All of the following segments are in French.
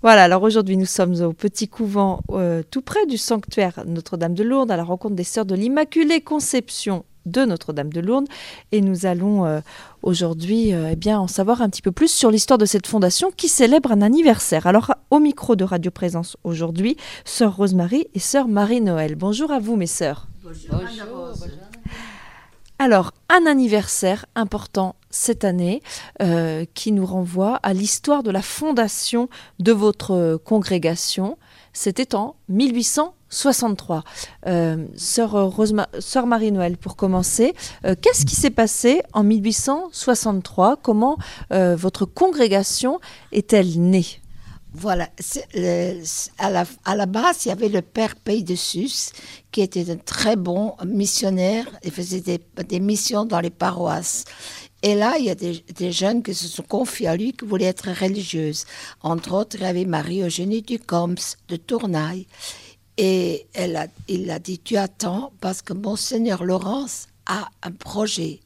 Voilà, alors aujourd'hui nous sommes au petit couvent euh, tout près du sanctuaire Notre-Dame de Lourdes à la rencontre des sœurs de l'Immaculée Conception de Notre-Dame de Lourdes et nous allons euh, aujourd'hui euh, eh bien en savoir un petit peu plus sur l'histoire de cette fondation qui célèbre un anniversaire. Alors au micro de Radio Présence aujourd'hui, sœur Rosemary et sœur Marie-Noël. Bonjour à vous mes sœurs. Bonjour. bonjour. Alors, un anniversaire important cette année euh, qui nous renvoie à l'histoire de la fondation de votre congrégation. C'était en 1863. Euh, sœur, Sœur Marie-Noël, pour commencer, euh, qu'est-ce qui s'est passé en 1863 Comment votre congrégation est-elle née? Voilà, à, la, base, il y avait le père Pays de Sus, qui était un très bon missionnaire et faisait des missions dans les paroisses. Et là, il y a des, jeunes qui se sont confiés à lui, qui voulaient être religieuses. Entre autres, il y avait Marie-Eugénie Ducombs de Tournaille. Et il a dit, tu attends, parce que Monseigneur Laurence a un projet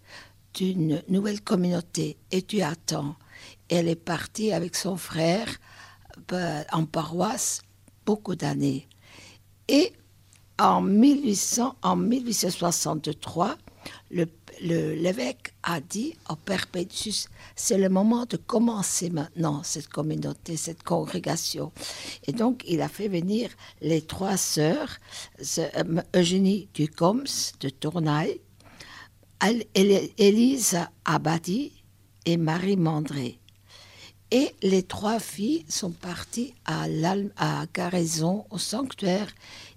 d'une nouvelle communauté, et tu attends. elle est partie avec son frère euh, en paroisse beaucoup d'années. Et en, 1800, en 1863, l'évêque a dit au Père c'est le moment de commencer maintenant cette communauté, cette congrégation. Et donc, il a fait venir les trois sœurs, euh, Eugénie Ducombs de Tournaille, Élise Abadi et Marie Mandré. Et les trois filles sont parties à, à Garaison, au sanctuaire.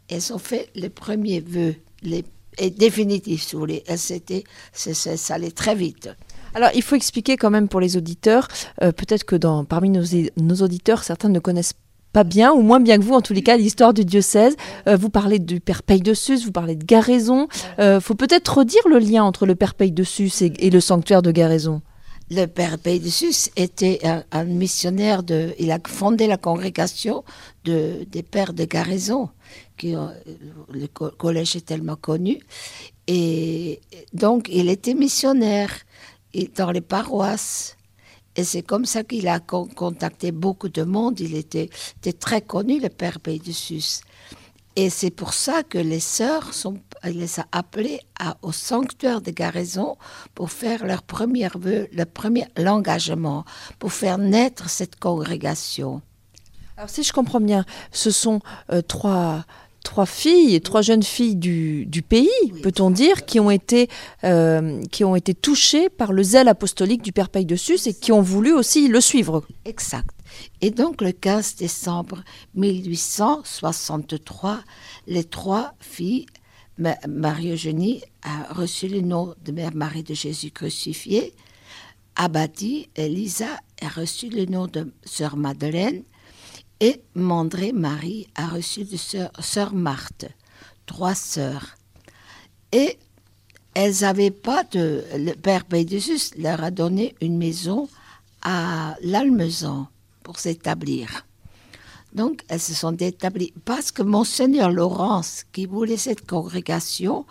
Elles ont fait les premiers vœux, les et définitifs, si vous voulez. Ça allait très vite. Alors, il faut expliquer quand même pour les auditeurs, euh, peut-être que parmi nos, nos, auditeurs, certains ne connaissent pas bien, ou moins bien que vous, en tous les cas, l'histoire du diocèse. Euh, vous parlez du Père Paye de Sus, vous parlez de Garaison. Il euh, faut peut-être redire le lien entre le Père Paye de Sus et, et le sanctuaire de Garaison le père Sus était un, missionnaire. Il a fondé la congrégation de, des pères de Garaison, qui le collège est tellement connu, et donc il était missionnaire dans les paroisses. Et c'est comme ça qu'il a contacté beaucoup de monde. Il était, très connu, le père Sus. Et c'est pour ça que les sœurs sont, les a appelées au sanctuaire de Garaison pour faire leur premier vœu, le premier l'engagement, pour faire naître cette congrégation. Alors si je comprends bien, ce sont euh, trois trois filles, trois jeunes filles du, du pays, peut-on dire, qui ont, été, euh, qui ont été touchées par le zèle apostolique du Père Paye de Sus et qui ont voulu aussi le suivre. Exact. Et donc le 15 décembre 1863, les trois filles, Marie-Eugénie a reçu le nom de Mère Marie de Jésus crucifié, Abadi, Elisa a reçu le nom de Sœur Madeleine, et Mandré Marie a reçu de sœur, Marthe, trois sœurs. Et elles n'avaient pas de. Le père Bédésus leur a donné une maison à l'Almezan pour s'établir. Donc, elles se sont établies parce que Monseigneur Laurence, qui voulait cette congrégation,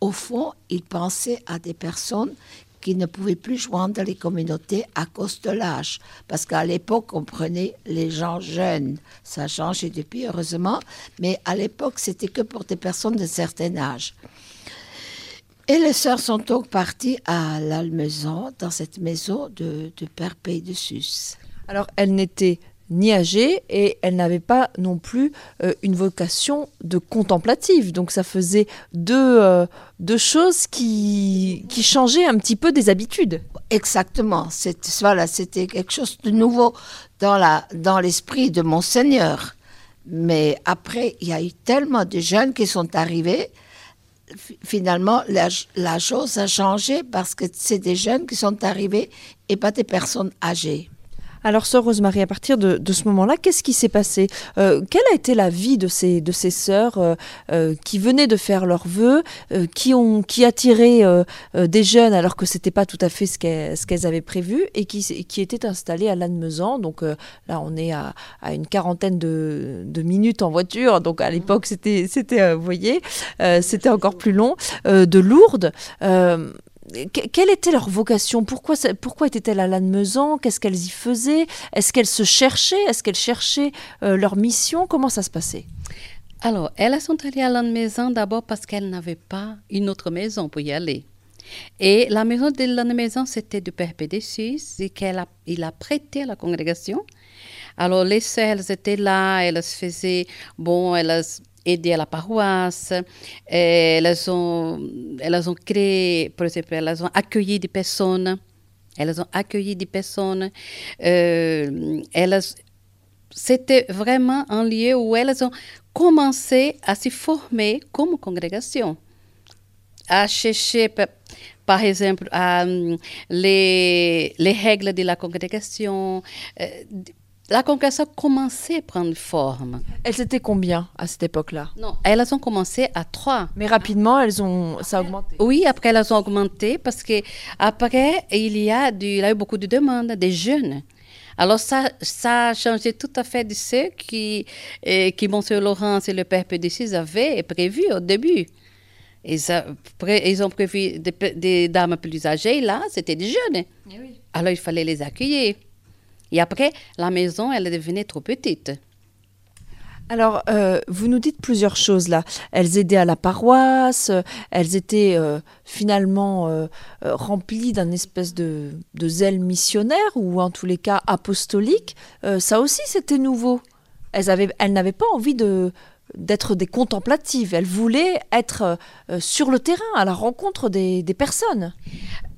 au fond, il pensait à des personnes qui ne pouvaient plus joindre les communautés à cause de l'âge. Parce qu'à l'époque, on prenait les gens jeunes. Ça a changé depuis, heureusement. Mais à l'époque, c'était que pour des personnes de certain âge. Et les sœurs sont donc parties à l'Almezan, dans cette maison de, de Père Pays de Sus. Alors, elles n'étaient ni âgée et elle n'avait pas non plus euh, une vocation de contemplative. Donc ça faisait deux, euh, deux choses qui, qui changeaient un petit peu des habitudes. Exactement. Voilà, c'était quelque chose de nouveau dans l'esprit de Monseigneur. Mais après, il y a eu tellement de jeunes qui sont arrivés. Finalement, la, la chose a changé parce que c'est des jeunes qui sont arrivés et pas des personnes âgées. Alors, sœur Rosemary, à partir de, ce moment-là, qu'est-ce qui s'est passé? Euh, Quelle a été la vie de ces, de ces sœurs euh, euh, qui venaient de faire leurs vœux, qui ont qui attiraient des jeunes alors que c'était pas tout à fait ce qu'elles avaient prévu et qui, qui étaient installées à Lannemezan? Donc là, on est à, une quarantaine de, minutes en voiture. Donc à l'époque, c'était, c'était vous voyez, c'était encore plus long, de Lourdes quelle était leur vocation? Pourquoi, étaient-elles à Lannemezan? Qu'est-ce qu'elles y faisaient? Est-ce qu'elles se cherchaient? Est-ce qu'elles cherchaient euh, leur mission? Comment ça se passait? Alors, elles sont allées à Lannemezan d'abord parce qu'elles n'avaient pas une autre maison pour y aller. Et la maison de Lannemezan, c'était du Père Pédécis et qu'il a, il a prêté à la congrégation. Alors, les sœurs, elles étaient là, elles faisaient, bon, elles aider à la paroisse. Elles ont, elles ont créé, par exemple, elles ont accueilli des personnes. Elles ont accueilli des personnes. Euh, elles, c'était vraiment un lieu où elles ont commencé à se former comme congrégation, à chercher, par exemple, à, les, les règles de la congrégation, euh, la congrégation commençait à prendre forme. Elles étaient combien à cette époque-là? Non, elles ont commencé à trois. Mais rapidement, elles ont, ça a augmenté. Oui, après elles ont augmenté parce que après il y a, du, il y a eu beaucoup de demandes des jeunes. Alors ça, ça a changé tout à fait de ce qui, euh, qui Monsieur Laurence et le Père Pédicis avaient prévu au début. Ils, ils ont prévu des, des, dames plus âgées, là, c'était des jeunes. Eh oui. Alors il fallait les accueillir. Et après, la maison, elle devenait trop petite. Alors, euh, vous nous dites plusieurs choses là. Elles aidaient à la paroisse, elles étaient euh, finalement euh, remplies d'un espèce de, zèle missionnaire ou en tous les cas apostolique. ça aussi, c'était nouveau. Elles, elles n'avaient pas envie de, d'être des contemplatives. Elles voulaient être sur le terrain, à la rencontre des personnes.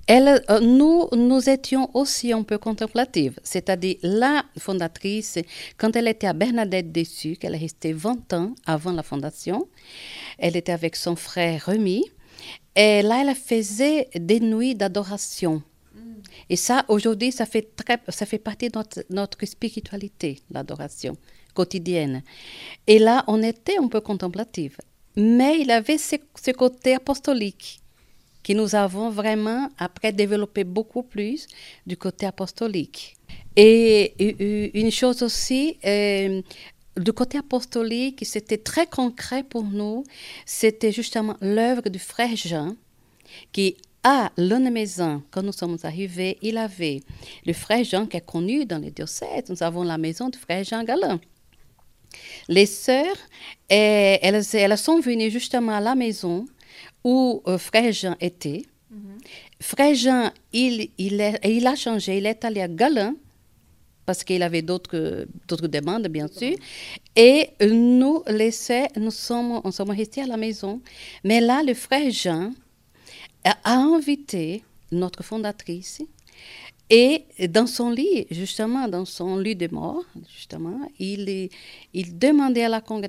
Elle, euh, nous, nous étions aussi un peu contemplatives, c'est-à-dire la fondatrice, quand elle était à Bernadette Dessus, qu'elle est restée 20 ans avant la fondation, elle était avec son frère Rémi, et là, elle faisait des nuits d'adoration. Mm. Et ça, aujourd'hui, ça fait, très, ça fait partie de notre, notre spiritualité, l'adoration quotidienne. Et là, on était un peu contemplative. Mais il avait ce, ce côté apostolique que nous avons vraiment après développé beaucoup plus du côté apostolique. Et une chose aussi, euh, du côté apostolique, c'était très concret pour nous, c'était justement l'œuvre du frère Jean, qui à maison quand nous sommes arrivés, il avait le frère Jean qui est connu dans les diocèses. Nous avons la maison du frère Jean Galin. Les sœurs, elles, elles sont venues justement à la maison où euh, Frère Jean était. Mhm. Frère Jean, il, il, il a changé, il est allé à Galin, parce qu'il avait d'autres demandes, bien sûr. Et nous, sœurs, nous sommes, nous sommes restés à la maison. Mais là, le frère Jean a invité notre fondatrice. Et dans son lit, justement, dans son lit de mort, justement, il, il demandait à la congrégation